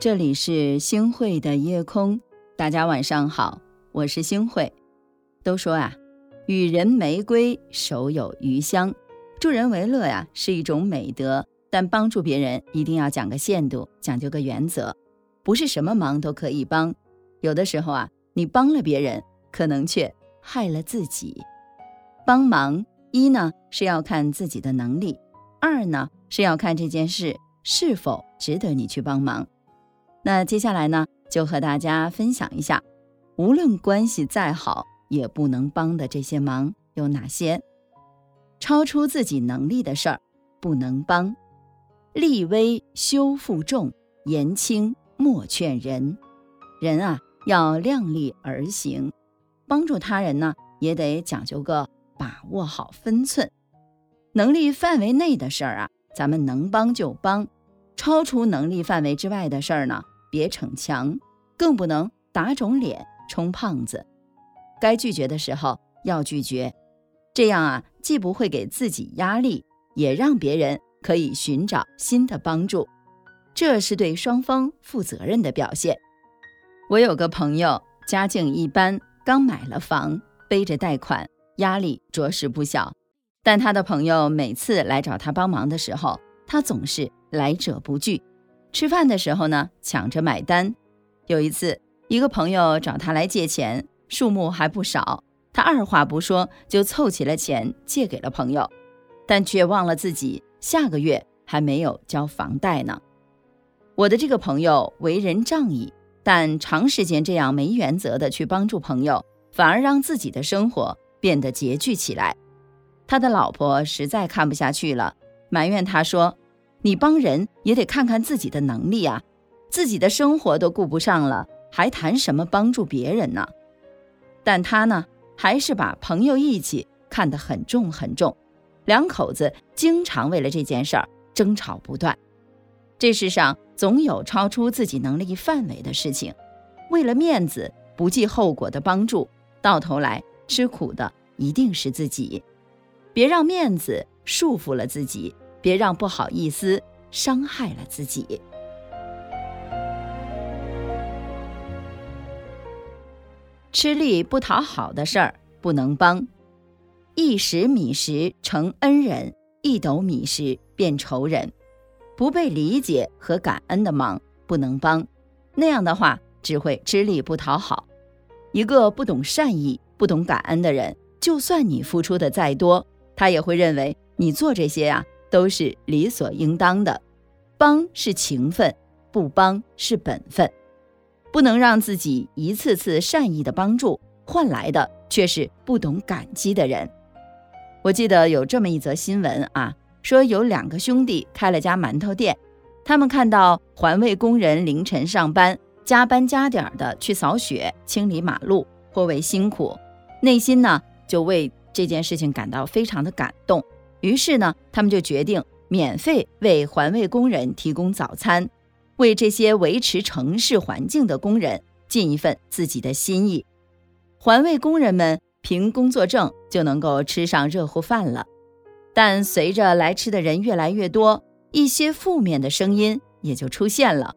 这里是星汇的夜空，大家晚上好，我是星汇。都说啊，与人玫瑰，手有余香。助人为乐呀，是一种美德，但帮助别人一定要讲个限度，讲究个原则，不是什么忙都可以帮。有的时候啊，你帮了别人，可能却害了自己。帮忙一呢是要看自己的能力，二呢是要看这件事是否值得你去帮忙。那接下来呢，就和大家分享一下，无论关系再好，也不能帮的这些忙有哪些？超出自己能力的事儿不能帮。立威修负重，言轻莫劝人。人啊，要量力而行，帮助他人呢，也得讲究个把握好分寸。能力范围内的事儿啊，咱们能帮就帮；超出能力范围之外的事儿呢，别逞强，更不能打肿脸充胖子。该拒绝的时候要拒绝，这样啊，既不会给自己压力，也让别人可以寻找新的帮助。这是对双方负责任的表现。我有个朋友，家境一般，刚买了房，背着贷款，压力着实不小。但他的朋友每次来找他帮忙的时候，他总是来者不拒。吃饭的时候呢，抢着买单。有一次，一个朋友找他来借钱，数目还不少，他二话不说就凑齐了钱借给了朋友，但却忘了自己下个月还没有交房贷呢。我的这个朋友为人仗义，但长时间这样没原则的去帮助朋友，反而让自己的生活变得拮据起来。他的老婆实在看不下去了，埋怨他说。你帮人也得看看自己的能力啊，自己的生活都顾不上了，还谈什么帮助别人呢？但他呢，还是把朋友义气看得很重很重，两口子经常为了这件事儿争吵不断。这世上总有超出自己能力范围的事情，为了面子不计后果的帮助，到头来吃苦的一定是自己。别让面子束缚了自己。别让不好意思伤害了自己。吃力不讨好的事儿不能帮。一石米食成恩人，一斗米食变仇人。不被理解和感恩的忙不能帮，那样的话只会吃力不讨好。一个不懂善意、不懂感恩的人，就算你付出的再多，他也会认为你做这些呀。都是理所应当的，帮是情分，不帮是本分，不能让自己一次次善意的帮助换来的却是不懂感激的人。我记得有这么一则新闻啊，说有两个兄弟开了家馒头店，他们看到环卫工人凌晨上班，加班加点的去扫雪、清理马路，颇为辛苦，内心呢就为这件事情感到非常的感动。于是呢，他们就决定免费为环卫工人提供早餐，为这些维持城市环境的工人尽一份自己的心意。环卫工人们凭工作证就能够吃上热乎饭了。但随着来吃的人越来越多，一些负面的声音也就出现了：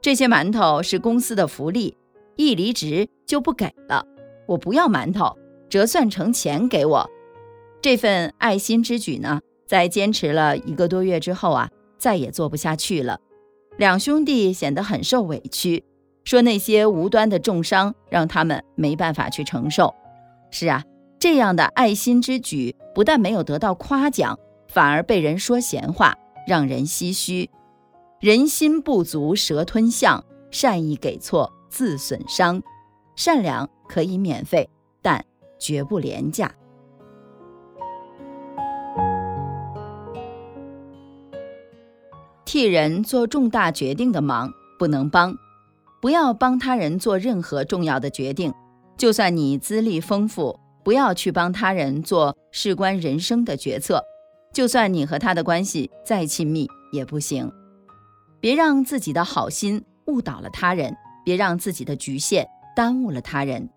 这些馒头是公司的福利，一离职就不给了。我不要馒头，折算成钱给我。这份爱心之举呢，在坚持了一个多月之后啊，再也做不下去了。两兄弟显得很受委屈，说那些无端的重伤让他们没办法去承受。是啊，这样的爱心之举不但没有得到夸奖，反而被人说闲话，让人唏嘘。人心不足蛇吞象，善意给错自损伤。善良可以免费，但绝不廉价。替人做重大决定的忙不能帮，不要帮他人做任何重要的决定。就算你资历丰富，不要去帮他人做事关人生的决策。就算你和他的关系再亲密也不行。别让自己的好心误导了他人，别让自己的局限耽误了他人。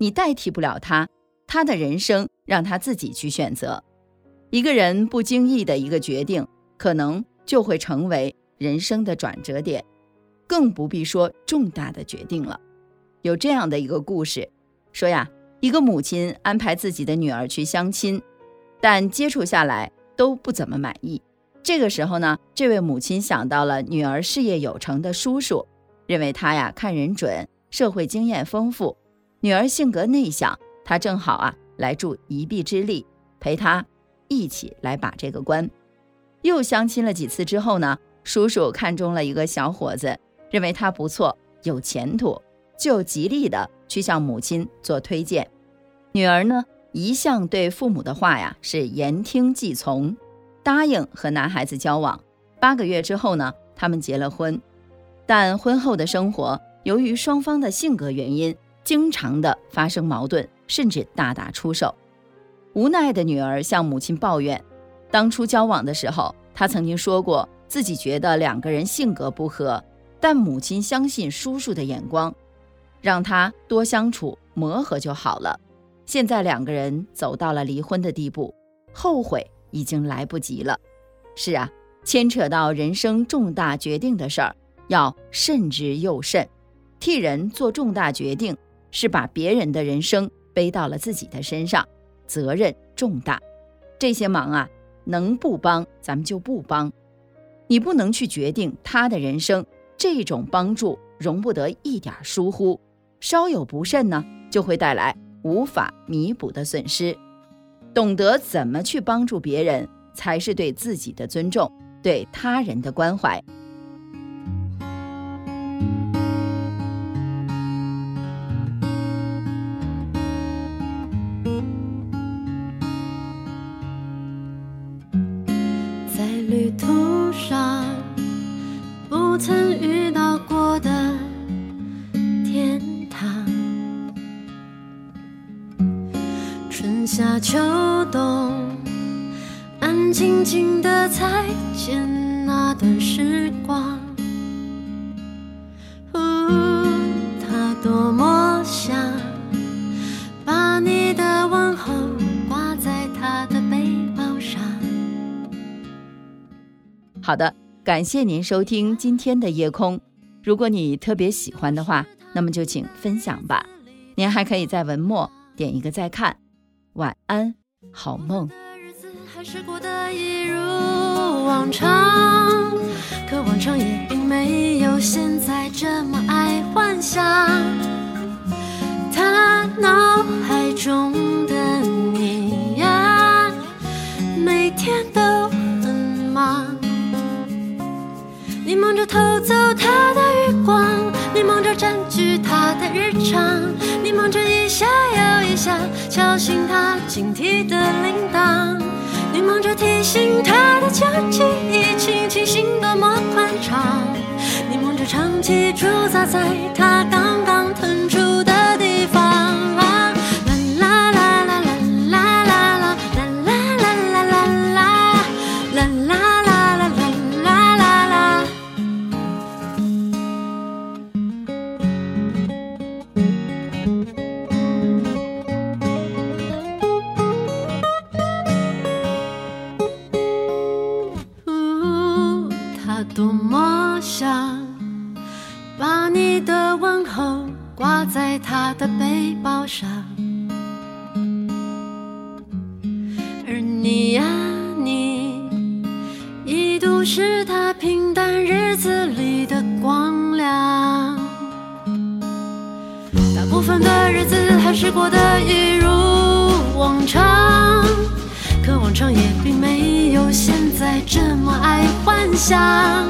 你代替不了他，他的人生让他自己去选择。一个人不经意的一个决定，可能。就会成为人生的转折点。更不必说重大的决定了。有这样的一个故事，说呀，一个母亲安排自己的女儿去相亲，但接触下来都不怎么满意。这个时候呢，这位母亲想到了女儿事业有成的叔叔，认为他呀看人准，社会经验丰富，女儿性格内向，他正好啊来助一臂之力，陪他一起来把这个关。又相亲了几次之后呢，叔叔看中了一个小伙子，认为他不错，有前途，就极力的去向母亲做推荐。女儿呢，一向对父母的话呀是言听计从。答应和男孩子交往，八个月之后呢，他们结了婚。但婚后的生活，由于双方的性格原因，经常的发生矛盾，甚至大打出手。无奈的女儿向母亲抱怨，当初交往的时候，她曾经说过自己觉得两个人性格不合，但母亲相信叔叔的眼光，让他多相处磨合就好了。现在两个人走到了离婚的地步，后悔。已经来不及了。是啊，牵扯到人生重大决定的事儿，要慎之又慎。替人做重大决定，是把别人的人生背到了自己的身上，责任重大。这些忙啊，能不帮咱们就不帮。你不能去决定他的人生，这种帮助容不得一点疏忽。稍有不慎呢，就会带来无法弥补的损失。懂得怎么去帮助别人，才是对自己的尊重，对他人的关怀。旅途上，不曾遇到过的天堂，春。夏秋冬，安静静的再见那段时好的，感谢您收听今天的夜空。如果你特别喜欢的话，那么就请分享吧。您还可以在文末点一个再看。晚安，好梦。还是过得一如往常，可往常也并没有现在这么爱幻想。他脑海中的你呀，每天都着偷走他的余光，你忙着占据他的日常，你忙着一下又一下敲醒他警惕的铃铛，你忙着提醒他的旧记忆轻轻醒多么宽敞，你忙着长期驻扎在他是他平淡日子里的光亮。大部分的日子还是过得一如往常，可往常也并没有现在这么爱幻想。